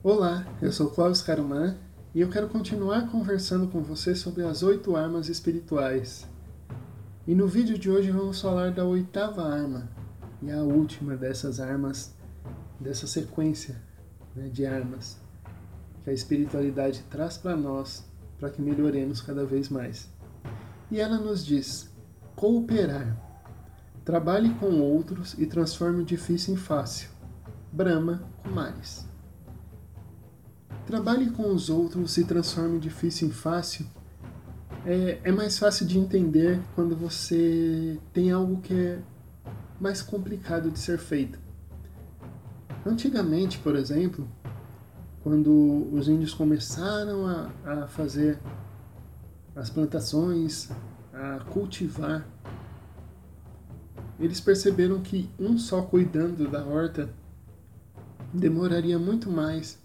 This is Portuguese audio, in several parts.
Olá, eu sou Cláudio Caruman e eu quero continuar conversando com você sobre as oito armas espirituais. E no vídeo de hoje vamos falar da oitava arma e a última dessas armas, dessa sequência né, de armas que a espiritualidade traz para nós para que melhoremos cada vez mais. E ela nos diz: cooperar. Trabalhe com outros e transforme o difícil em fácil. Brahma Kumaris. Trabalhe com os outros e transforme difícil em fácil. É, é mais fácil de entender quando você tem algo que é mais complicado de ser feito. Antigamente, por exemplo, quando os índios começaram a, a fazer as plantações, a cultivar, eles perceberam que um só cuidando da horta demoraria muito mais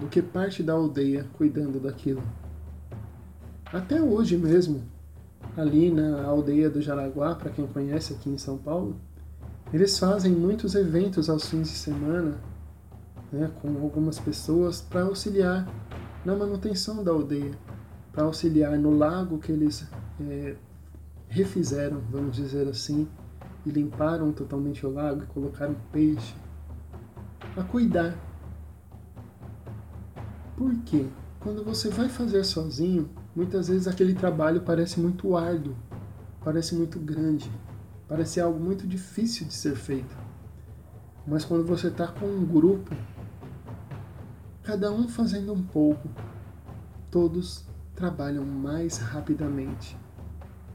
do que parte da aldeia cuidando daquilo. Até hoje mesmo, ali na aldeia do Jaraguá, para quem conhece aqui em São Paulo, eles fazem muitos eventos aos fins de semana né, com algumas pessoas para auxiliar na manutenção da aldeia, para auxiliar no lago que eles é, refizeram, vamos dizer assim, e limparam totalmente o lago e colocaram peixe, a cuidar por quê? Quando você vai fazer sozinho, muitas vezes aquele trabalho parece muito árduo, parece muito grande, parece algo muito difícil de ser feito. Mas quando você está com um grupo, cada um fazendo um pouco, todos trabalham mais rapidamente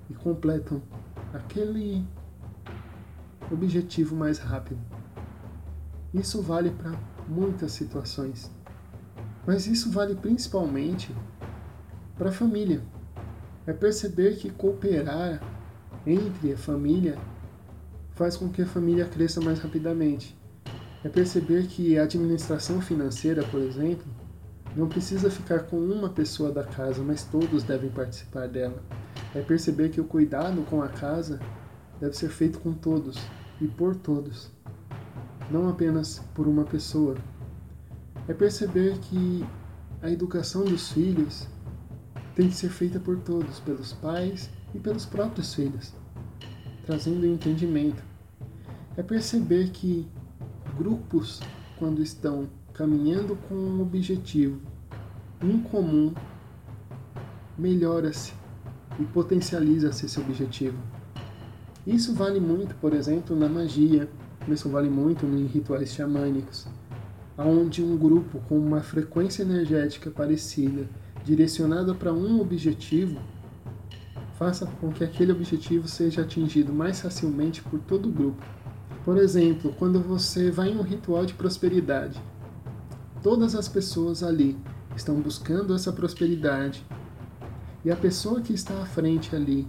e completam aquele objetivo mais rápido. Isso vale para muitas situações. Mas isso vale principalmente para a família. É perceber que cooperar entre a família faz com que a família cresça mais rapidamente. É perceber que a administração financeira, por exemplo, não precisa ficar com uma pessoa da casa, mas todos devem participar dela. É perceber que o cuidado com a casa deve ser feito com todos e por todos, não apenas por uma pessoa é perceber que a educação dos filhos tem que ser feita por todos, pelos pais e pelos próprios filhos, trazendo entendimento. É perceber que grupos, quando estão caminhando com um objetivo em comum, melhora-se e potencializa-se esse objetivo. Isso vale muito, por exemplo, na magia, isso vale muito em rituais xamânicos onde um grupo com uma frequência energética parecida, direcionada para um objetivo, faça com que aquele objetivo seja atingido mais facilmente por todo o grupo. Por exemplo, quando você vai em um ritual de prosperidade, todas as pessoas ali estão buscando essa prosperidade e a pessoa que está à frente ali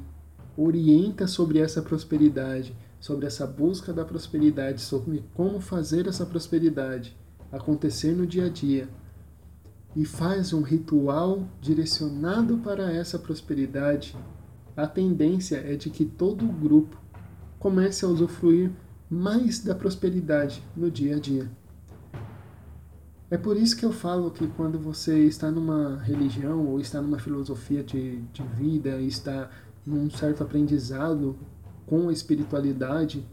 orienta sobre essa prosperidade, sobre essa busca da prosperidade, sobre como fazer essa prosperidade acontecer no dia a dia e faz um ritual direcionado para essa prosperidade, a tendência é de que todo o grupo comece a usufruir mais da prosperidade no dia a dia. É por isso que eu falo que quando você está numa religião ou está numa filosofia de, de vida está num certo aprendizado com a espiritualidade,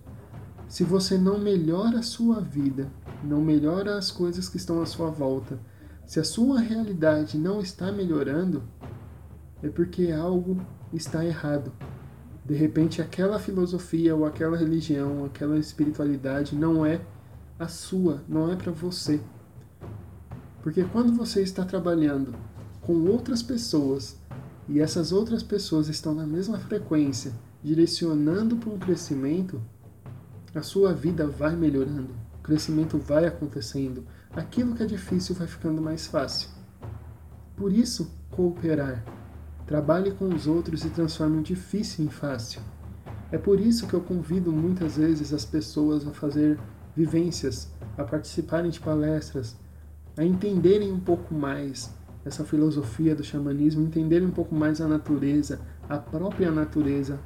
se você não melhora a sua vida não melhora as coisas que estão à sua volta, se a sua realidade não está melhorando, é porque algo está errado. De repente, aquela filosofia ou aquela religião, aquela espiritualidade não é a sua, não é para você. Porque quando você está trabalhando com outras pessoas e essas outras pessoas estão na mesma frequência, direcionando para um crescimento, a sua vida vai melhorando crescimento vai acontecendo, aquilo que é difícil vai ficando mais fácil. Por isso, cooperar. Trabalhe com os outros e transforme o difícil em fácil. É por isso que eu convido muitas vezes as pessoas a fazer vivências, a participarem de palestras, a entenderem um pouco mais essa filosofia do xamanismo, entenderem um pouco mais a natureza, a própria natureza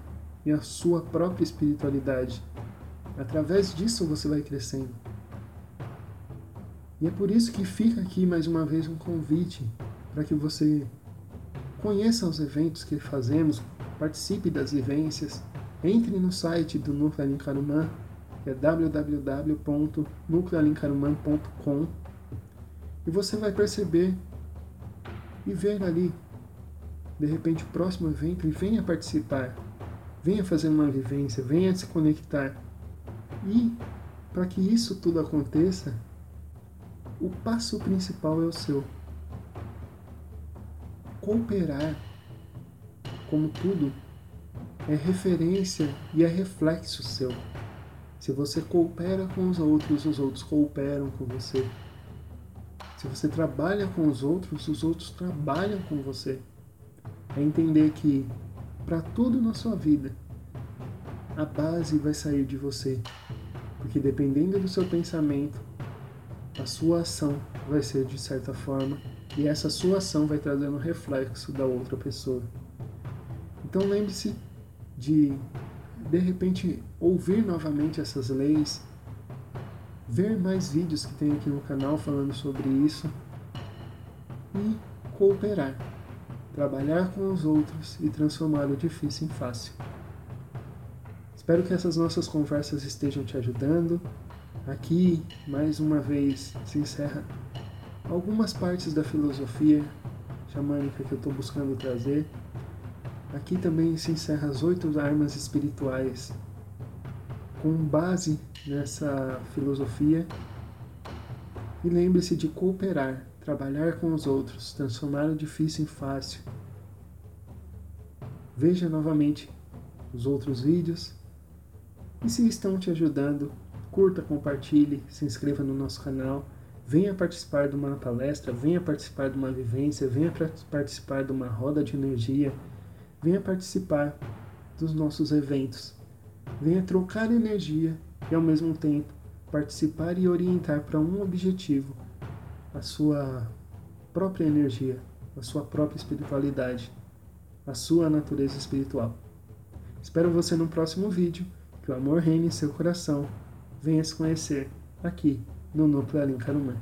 e a sua própria espiritualidade. Através disso você vai crescendo. E é por isso que fica aqui mais uma vez um convite para que você conheça os eventos que fazemos, participe das vivências, entre no site do Núcleo Alincarumã, que é www.nucleoalincarumã.com e você vai perceber e ver ali, de repente, o próximo evento e venha participar, venha fazer uma vivência, venha se conectar. E para que isso tudo aconteça, o passo principal é o seu. Cooperar, como tudo, é referência e é reflexo seu. Se você coopera com os outros, os outros cooperam com você. Se você trabalha com os outros, os outros trabalham com você. É entender que para tudo na sua vida, a base vai sair de você. Porque dependendo do seu pensamento, a sua ação vai ser de certa forma e essa sua ação vai trazendo reflexo da outra pessoa. Então lembre-se de de repente ouvir novamente essas leis, ver mais vídeos que tem aqui no canal falando sobre isso e cooperar, trabalhar com os outros e transformar o difícil em fácil. Espero que essas nossas conversas estejam te ajudando Aqui, mais uma vez, se encerra algumas partes da filosofia xamânica que eu estou buscando trazer. Aqui também se encerra as oito armas espirituais, com base nessa filosofia. E lembre-se de cooperar, trabalhar com os outros, transformar o difícil em fácil. Veja novamente os outros vídeos e se estão te ajudando, curta, compartilhe, se inscreva no nosso canal, venha participar de uma palestra, venha participar de uma vivência, venha participar de uma roda de energia, venha participar dos nossos eventos, venha trocar energia e ao mesmo tempo participar e orientar para um objetivo, a sua própria energia, a sua própria espiritualidade, a sua natureza espiritual. Espero você no próximo vídeo. Que o amor reine em seu coração venha se conhecer aqui no Núcleo Alencarumã.